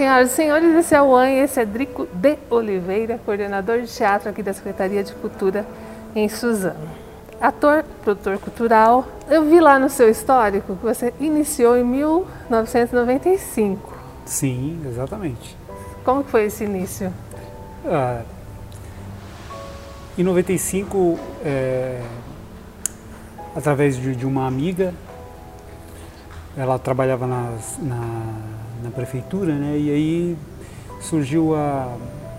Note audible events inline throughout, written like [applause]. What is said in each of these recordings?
senhoras e senhores, esse é o AN, esse é Drico de Oliveira, coordenador de teatro aqui da Secretaria de Cultura em Suzano. Ator, produtor cultural, eu vi lá no seu histórico que você iniciou em 1995. Sim, exatamente. Como foi esse início? Ah, em 95, é, através de, de, uma amiga, ela trabalhava nas, na, na, prefeitura, né? E aí surgiu a,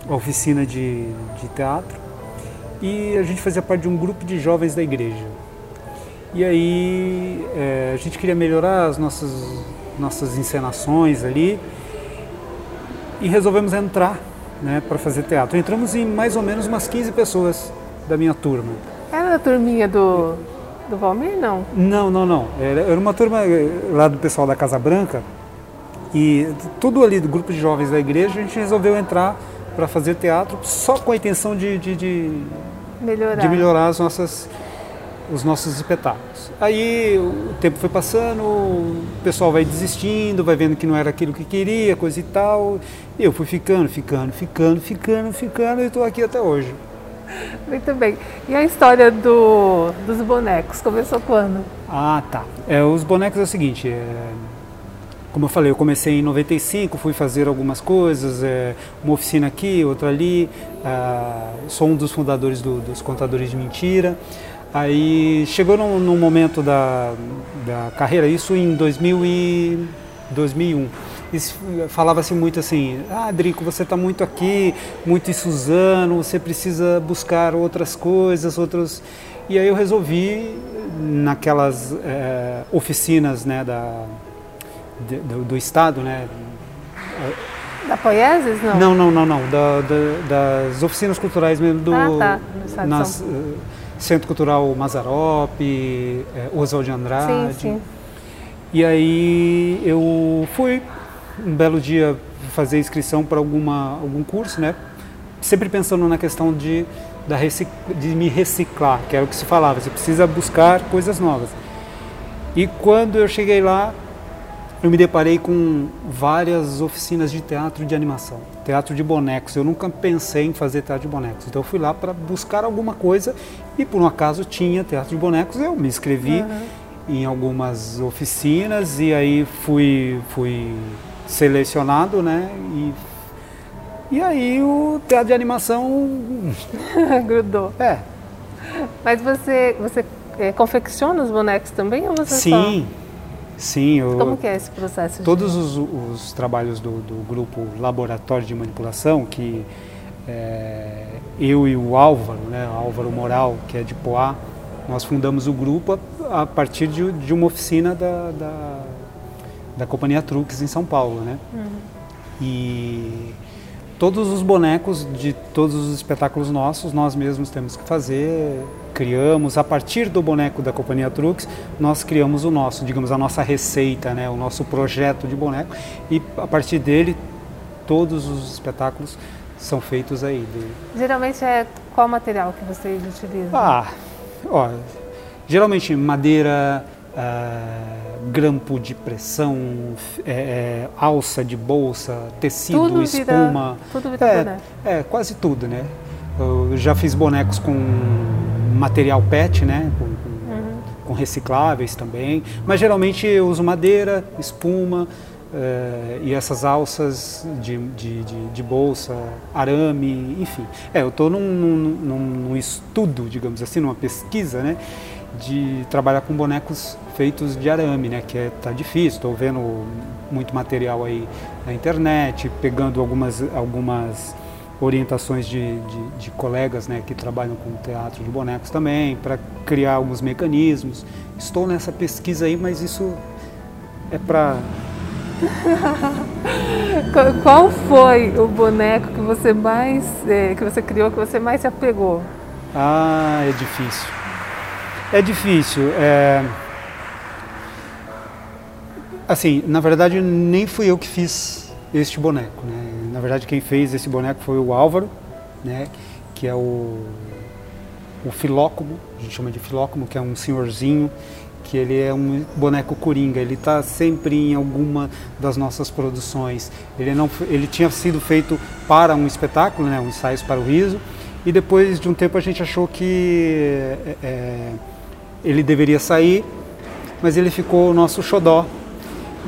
a oficina de, de teatro e a gente fazia parte de um grupo de jovens da igreja. E aí é, a gente queria melhorar as nossas, nossas encenações ali e resolvemos entrar né, para fazer teatro. Entramos em mais ou menos umas 15 pessoas da minha turma. Era da turminha do, do Valmir, não? Não, não, não. Era, era uma turma eh, lá do pessoal da Casa Branca e tudo ali do grupo de jovens da igreja a gente resolveu entrar para fazer teatro só com a intenção de, de, de, melhorar. de melhorar as nossas, os nossos espetáculos. Aí o tempo foi passando, o pessoal vai desistindo, vai vendo que não era aquilo que queria, coisa e tal. E eu fui ficando, ficando, ficando, ficando, ficando e estou aqui até hoje. Muito bem. E a história do, dos bonecos, começou quando? Ah, tá. É, os bonecos é o seguinte, é, como eu falei, eu comecei em 95, fui fazer algumas coisas, é, uma oficina aqui, outra ali. Ah, sou um dos fundadores do, dos Contadores de Mentira. Aí chegou num, num momento da, da carreira, isso em 2000 e 2001 falava-se muito assim, ah, Drico, você está muito aqui, muito em Suzano, você precisa buscar outras coisas, outros... E aí eu resolvi, naquelas é, oficinas né, da, de, do, do, Estado, né? Da Poieses, não? Não, não, não, não, da, da, das oficinas culturais mesmo do... Ah, tá, nas, uh, Centro Cultural Mazarope, é, Oswald de Andrade. Sim, sim. E aí eu fui um belo dia fazer inscrição para alguma algum curso, né? Sempre pensando na questão de da de me reciclar, que era o que se falava, você precisa buscar coisas novas. E quando eu cheguei lá, eu me deparei com várias oficinas de teatro de animação, teatro de bonecos. Eu nunca pensei em fazer teatro de bonecos, então eu fui lá para buscar alguma coisa e por um acaso tinha teatro de bonecos. Eu me inscrevi uhum. em algumas oficinas e aí fui fui selecionado, né? E, e aí o teatro de animação [laughs] grudou. É. Mas você, você é, confecciona os bonecos também ou você Sim. Só... Sim, eu, como que é esse processo? Todos os, os, trabalhos do, do, grupo Laboratório de Manipulação, que é, eu e o Álvaro, né, Álvaro Moral, que é de Poá, nós fundamos o grupo a, a partir de, de, uma oficina da, da da companhia Truques em São Paulo, né? Uhum. E todos os bonecos de todos os espetáculos nossos nós mesmos temos que fazer, criamos a partir do boneco da companhia Truques, nós criamos o nosso, digamos a nossa receita, né, o nosso projeto de boneco e a partir dele todos os espetáculos são feitos aí. De... Geralmente é qual material que vocês utilizam? Ah, ó, geralmente madeira, uh, grampo de pressão, é, é, alça de bolsa, tecido, tudo espuma. Vira, tudo vira é, boneco. é, quase tudo, né? Eu já fiz bonecos com material PET, né? Com, com, uhum. com recicláveis também. Mas geralmente eu uso madeira, espuma. Uh, e essas alças de, de, de, de, bolsa, arame, enfim. É, eu estou num, num, num, estudo, digamos assim, numa pesquisa, né, de trabalhar com bonecos feitos de arame, né? Que é, tá difícil. Estou vendo muito material aí na internet, pegando algumas algumas orientações de, de, de colegas, né? Que trabalham com teatro de bonecos também, para criar alguns mecanismos. Estou nessa pesquisa aí, mas isso é para [laughs] Qual foi o boneco que você mais é, que você criou que você mais se apegou? Ah, é difícil. É difícil. É... Assim, na verdade, nem fui eu que fiz este boneco. Né? Na verdade, quem fez esse boneco foi o Álvaro, né? que é o, o filócomo, a gente chama de filócomo, que é um senhorzinho que ele é um boneco coringa, ele está sempre em alguma das nossas produções. Ele, não, ele tinha sido feito para um espetáculo, né, um ensaios para o riso, e depois de um tempo a gente achou que é, é ele deveria sair, mas ele ficou o nosso xodó.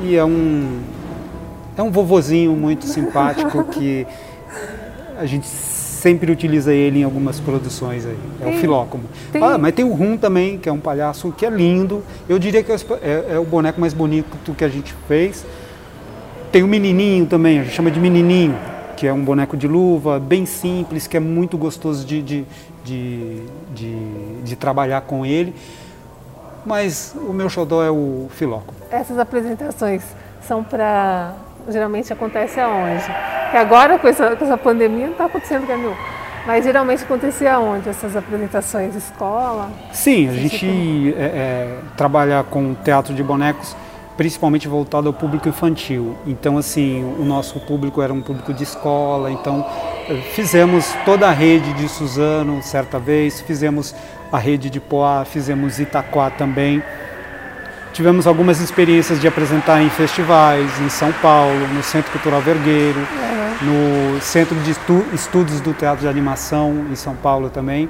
E é um, é um vovozinho muito simpático que a gente sempre utiliza ele em algumas produções aí. É tem, o Filócomo. Ah, mas tem o Rum também, que é um palhaço que é lindo. Eu diria que é, é, é, o boneco mais bonito que a gente fez. Tem o Menininho também, a gente chama de Menininho, que é um boneco de luva, bem simples, que é muito gostoso de, de, de, de, de trabalhar com ele. Mas o meu xodó é o Filócomo. Essas apresentações são para geralmente acontece aonde? Que agora com essa, com essa pandemia não está acontecendo Camilo. Mas geralmente acontecia aonde essas apresentações? Escola? Sim, a gente tipo... é, é, trabalha com teatro de bonecos principalmente voltado ao público infantil. Então, assim, o nosso público era um público de escola, então fizemos toda a rede de Suzano certa vez, fizemos a rede de Poá, fizemos Itaquá também. Tivemos algumas experiências de apresentar em festivais, em São Paulo, no Centro Cultural Vergueiro, uhum. no Centro de Estudos do Teatro de Animação, em São Paulo também.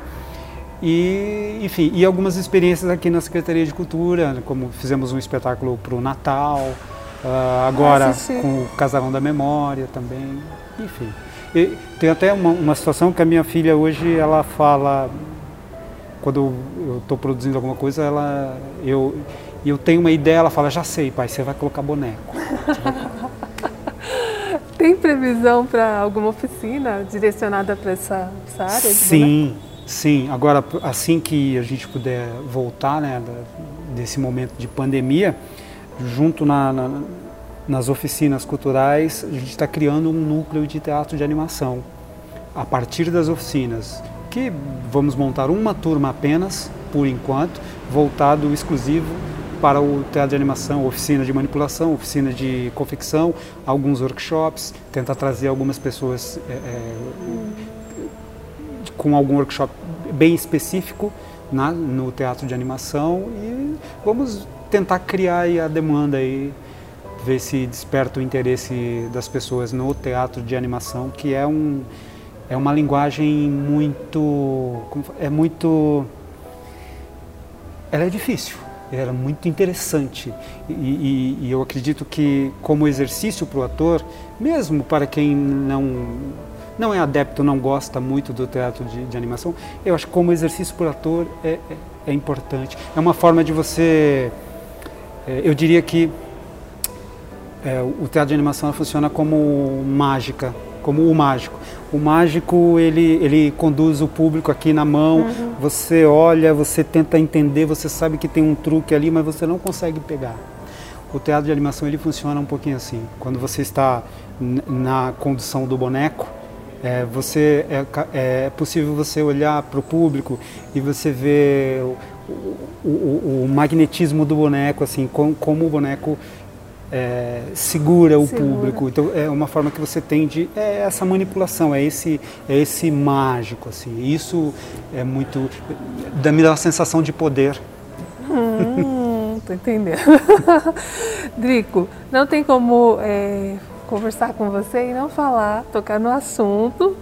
E, enfim, e algumas experiências aqui na Secretaria de Cultura, como fizemos um espetáculo para o Natal, uh, agora com o Casarão da Memória também, enfim. E tem até uma, uma situação que a minha filha hoje, ela fala, quando eu estou produzindo alguma coisa, ela, eu, e eu tenho uma ideia, ela fala, já sei, pai, você vai colocar boneco. [laughs] Tem previsão para alguma oficina direcionada para essa, essa, área? sim, sim. Agora, assim que a gente puder voltar né, desse momento de pandemia, junto na, na, nas oficinas culturais, a gente está criando um núcleo de teatro de animação. A partir das oficinas, que vamos montar uma turma apenas, por enquanto, voltado exclusivo para o teatro de animação, oficina de manipulação, oficina de confecção, alguns workshops, tentar trazer algumas pessoas é, é, com algum workshop bem específico na, no teatro de animação. E vamos tentar criar a demanda aí, ver se desperta o interesse das pessoas no teatro de animação, que é um é uma linguagem muito é muito ela é difícil era muito interessante. E, e, e eu acredito que, como exercício para o ator, mesmo para quem não, não é adepto, não gosta muito do teatro de, de animação, eu acho que, como exercício para o ator, é, é, é, importante. É uma forma de você. É, eu diria que é, o teatro de animação funciona como mágica, como o mágico. O mágico ele, ele conduz o público aqui na mão. Uhum. Você olha, você tenta entender, você sabe que tem um truque ali, mas você não consegue pegar. O teatro de animação ele funciona um pouquinho assim. Quando você está na condução do boneco, é, você é, é possível você olhar para o público e você ver o, o, o, o magnetismo do boneco, assim, como, como o boneco é, segura o segura. público. Então é uma forma que você tem de é essa manipulação, é esse é esse mágico assim. Isso é muito dá me dá a sensação de poder. Hum, tô entendendo. [laughs] Drico, não tem como é, conversar com você e não falar, tocar no assunto.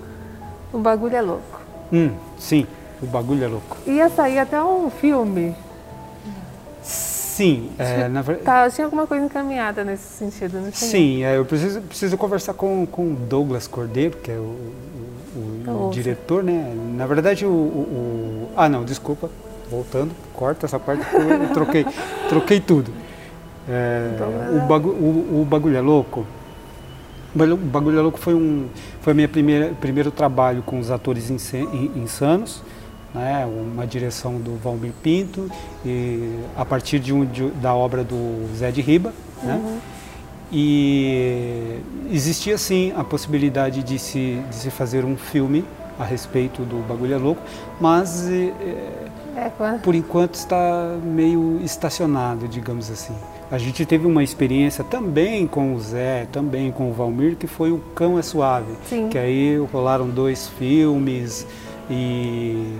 O bagulho é louco. Hum, sim, o bagulho é louco. Ia sair até um filme Sim, é, na verdade. Tá, tinha alguma coisa encaminhada nesse sentido, não Sim, é, eu preciso, preciso conversar com o Douglas Cordeiro, que é o, o, o, o diretor, né? Na verdade, o, Ah, não, desculpa, voltando, corta essa parte, eu troquei, [laughs] troquei tudo. É, o, bagu, o, o Bagulho é Louco. O Bagulho é Louco foi, um, foi primeira primeiro trabalho com os atores insanos né, uma direção do Valmir Pinto, e a partir de, um, de da obra do Zé de Riba. Né? Uhum. E existia sim a possibilidade de se, de se fazer um filme a respeito do Bagulho é Louco, mas é, é, por enquanto está meio estacionado, digamos assim. A gente teve uma experiência também com o Zé, também com o Valmir, que foi o Cão é Suave, Sim. que aí rolaram dois filmes, e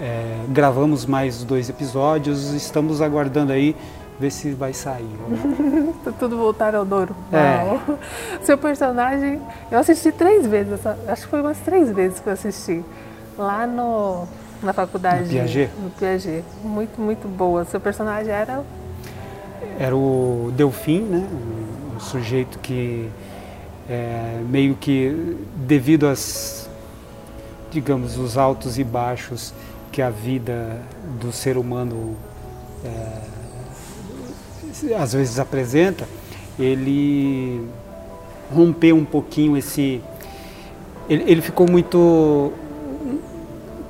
é, gravamos mais dois episódios, estamos aguardando aí ver se vai sair. Né? [laughs] Tudo voltar ao normal. É. [laughs] Seu personagem, eu assisti três vezes, acho que foi umas três vezes que eu assisti. Lá no, na faculdade. No Piaget? No Piaget. Muito, muito boa. Seu personagem era? Era o Delfim, né? Um sujeito que é, meio que devido às, digamos, os altos e baixos que a vida do ser humano é, às vezes apresenta, ele rompeu um pouquinho esse. Ele, ele ficou muito,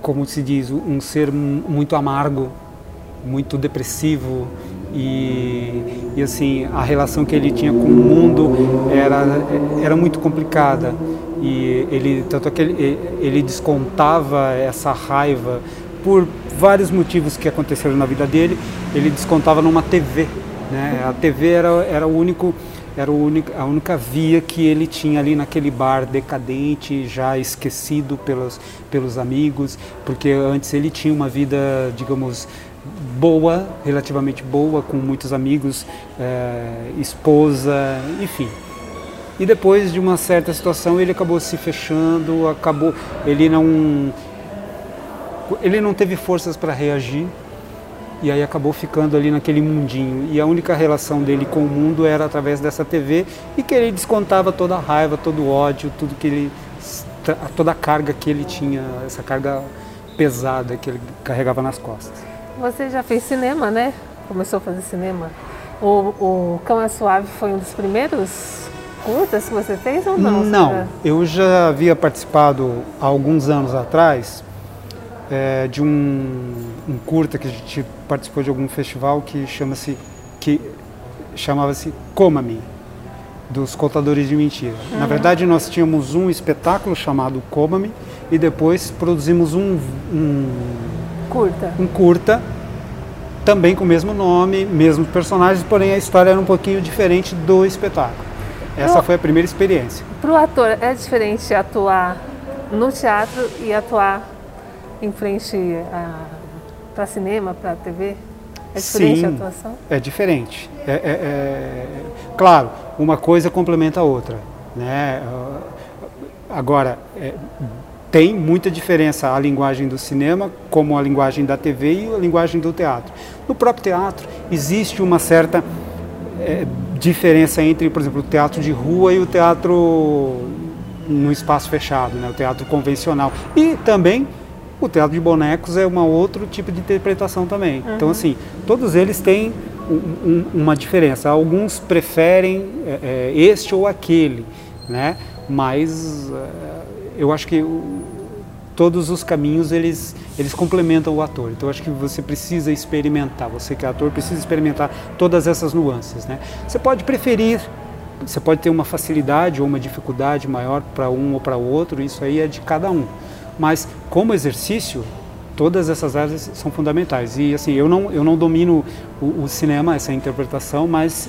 como se diz, um ser muito amargo, muito depressivo, e, e, assim a relação que ele tinha com o mundo era era muito complicada e ele tanto é que ele, ele descontava essa raiva por vários motivos que aconteceram na vida dele ele descontava numa TV né a TV era era o único era o único, a única via que ele tinha ali naquele bar decadente, já esquecido pelos, pelos amigos, porque antes ele tinha uma vida, digamos, boa, relativamente boa, com muitos amigos, é, esposa, enfim. E depois de uma certa situação ele acabou se fechando, acabou, ele não, ele não teve forças para reagir e aí acabou ficando ali naquele mundinho. E a única relação dele com o mundo era através dessa TV e que ele descontava toda a raiva, todo o ódio, tudo que ele, toda a carga que ele tinha, essa carga pesada que ele carregava nas costas. Você já fez cinema, né? Começou a fazer cinema. O, o Cão é Suave foi um dos primeiros curtas que você fez ou não? Não, eu já havia participado há alguns anos atrás é, de um, um, curta que a gente participou de algum festival que chama-se que chamava-se Coma-me dos contadores de mentira. Uhum. Na verdade, nós tínhamos um espetáculo chamado Coma-me e depois produzimos um, um curta. Um curta, também com o mesmo nome, mesmos personagens, porém a história era um pouquinho diferente do espetáculo. Essa Pro, foi a primeira experiência. Para o ator, é diferente atuar no teatro e atuar em frente para cinema, para TV? É diferente Sim, a atuação? É diferente. É, é, é, claro, uma coisa complementa a outra. Né? Agora, é, tem muita diferença a linguagem do cinema, como a linguagem da TV e a linguagem do teatro. No próprio teatro existe uma certa é, diferença entre, por exemplo, o teatro de rua e o teatro no espaço fechado, né, o teatro convencional. E também o teatro de bonecos é um outro tipo de interpretação também. Uhum. Então, assim, todos eles têm um, um, uma diferença. Alguns preferem é, é este ou aquele, né? mas é, eu acho que todos os caminhos eles, eles complementam o ator. Então acho que você precisa experimentar, você que é ator precisa experimentar todas essas nuances. Né? Você pode preferir, você pode ter uma facilidade ou uma dificuldade maior para um ou para o outro, isso aí é de cada um. Mas como exercício, todas essas áreas são fundamentais. E assim, eu não, eu não domino o, o cinema, essa interpretação, mas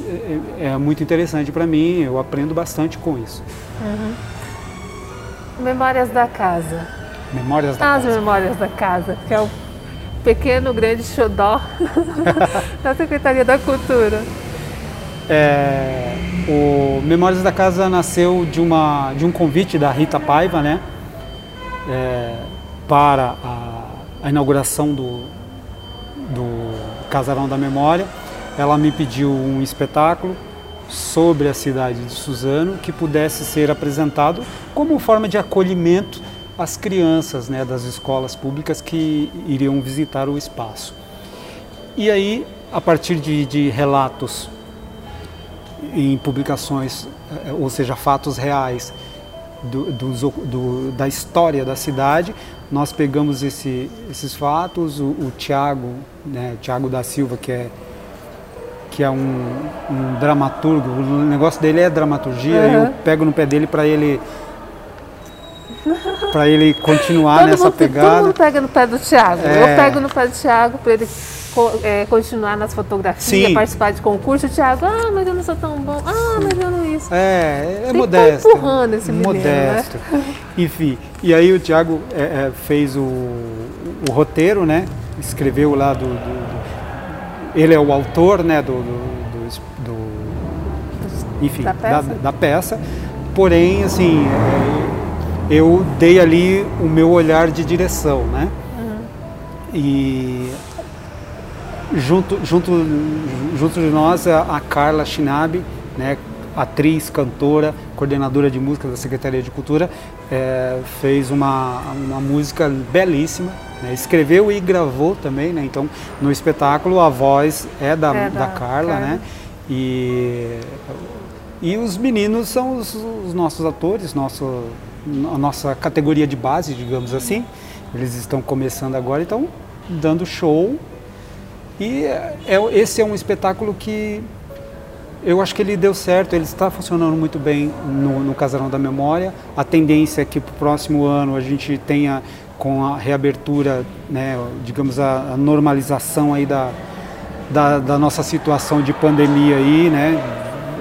é, é muito interessante para mim, eu aprendo bastante com isso. Uhum. Memórias da Casa. Memórias da As Casa. Memórias da Casa, que é o pequeno, grande xodó [laughs] da Secretaria da Cultura. É, o Memórias da Casa nasceu de, uma, de um convite da Rita Paiva, né? É, para a, a inauguração do, do Casarão da Memória. Ela me pediu um espetáculo sobre a cidade de Suzano que pudesse ser apresentado como forma de acolhimento às crianças né, das escolas públicas que iriam visitar o espaço. E aí, a partir de, de relatos em publicações, eh, ou seja, fatos reais do, do, do, da história da cidade, nós pegamos esse, esses fatos, o, o Tiago, né, Tiago da Silva, que é que é um, um dramaturgo, o negócio dele é dramaturgia, uhum. eu pego no pé dele para ele [laughs] para ele continuar todo nessa mundo, pegada. Todo mundo pega no pé do Thiago. É... Eu pego no pé do Thiago para ele é, continuar nas fotografias, Sim. participar de concurso, Thiago, ah, mas eu não sou tão bom, ah, mas eu não isso. É, é Tem modesto. Que tá empurrando esse menino, né? Modesto. Né? Enfim, e aí o Thiago é, é, fez o, o, roteiro, né? Escreveu lá do, do, do, Ele é o autor, né? Do. do enfim, da peça. Da, da peça. Porém, assim, é, eu dei ali o meu olhar de direção, né? Uhum. E junto, junto, junto de nós a, Carla Shinabi, né, atriz, cantora, coordenadora de música da Secretaria de Cultura, é, fez uma, uma música belíssima, né, escreveu e gravou também, né, então no espetáculo a voz é da, é da, da Carla, né, e, e os meninos são os, os nossos atores, nosso, a nossa categoria de base, digamos assim, eles estão começando agora, então dando show e é, esse é um espetáculo que eu acho que ele deu certo, ele está funcionando muito bem no, no Casarão da Memória. A tendência é que para o próximo ano a gente tenha, com a reabertura, né, digamos, a, a normalização aí da, da, da, nossa situação de pandemia aí, né,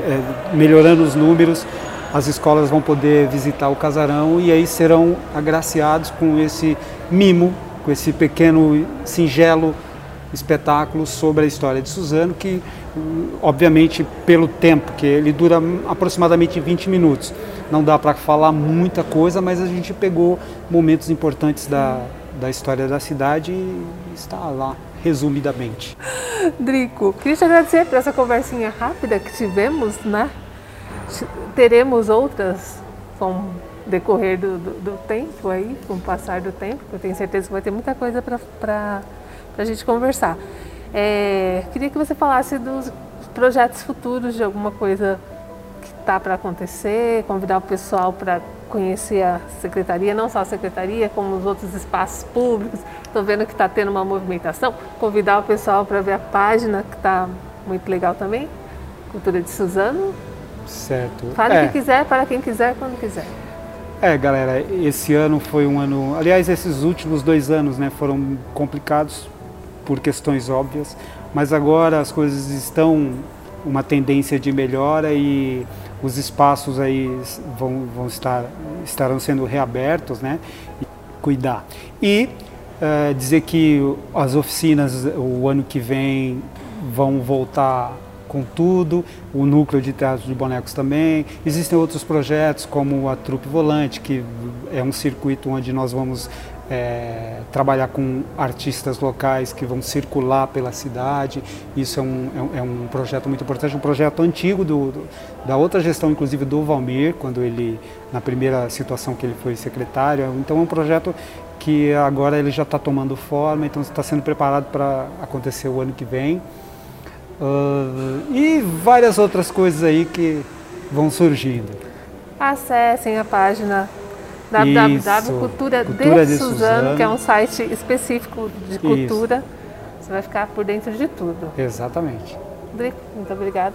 é, melhorando os números, as escolas vão poder visitar o casarão e aí serão agraciados com esse mimo, com esse pequeno, singelo espetáculo sobre a história de Suzano, que obviamente pelo tempo, que ele dura aproximadamente 20 minutos. Não dá para falar muita coisa, mas a gente pegou momentos importantes da, da história da cidade e está lá, resumidamente. Drico, queria te agradecer por essa conversinha rápida que tivemos, né? Teremos outras com decorrer do, do, do tempo aí, com o passar do tempo, eu tenho certeza que vai ter muita coisa para a gente conversar. É, queria que você falasse dos projetos futuros de alguma coisa que está para acontecer, convidar o pessoal para conhecer a secretaria, não só a secretaria, como os outros espaços públicos. Estou vendo que está tendo uma movimentação. Convidar o pessoal para ver a página, que está muito legal também. Cultura de Suzano. Certo. Fale é. o que quiser, para quem quiser, quando quiser. É, galera, esse ano foi um ano. Aliás, esses últimos dois anos né, foram complicados por questões óbvias, mas agora as coisas estão uma tendência de melhora e os espaços aí vão, vão estar estarão sendo reabertos, né? E cuidar e uh, dizer que as oficinas o ano que vem vão voltar com tudo, o núcleo de teatro de bonecos também. Existem outros projetos como a Trupe Volante, que é um circuito onde nós vamos é, trabalhar com artistas locais que vão circular pela cidade. Isso é um, é um, é projeto muito importante, um projeto antigo do, do, da outra gestão, inclusive do Valmir, quando ele, na primeira situação que ele foi secretário. Então é um projeto que agora ele já está tomando forma, então está sendo preparado para acontecer o ano que vem. Uh, e várias outras coisas aí que vão surgindo. Acessem a página www Cultura, cultura de, de Suzano, Suzano, que é um site específico de cultura. Isso. Você vai ficar por dentro de tudo. Exatamente. Muito obrigada.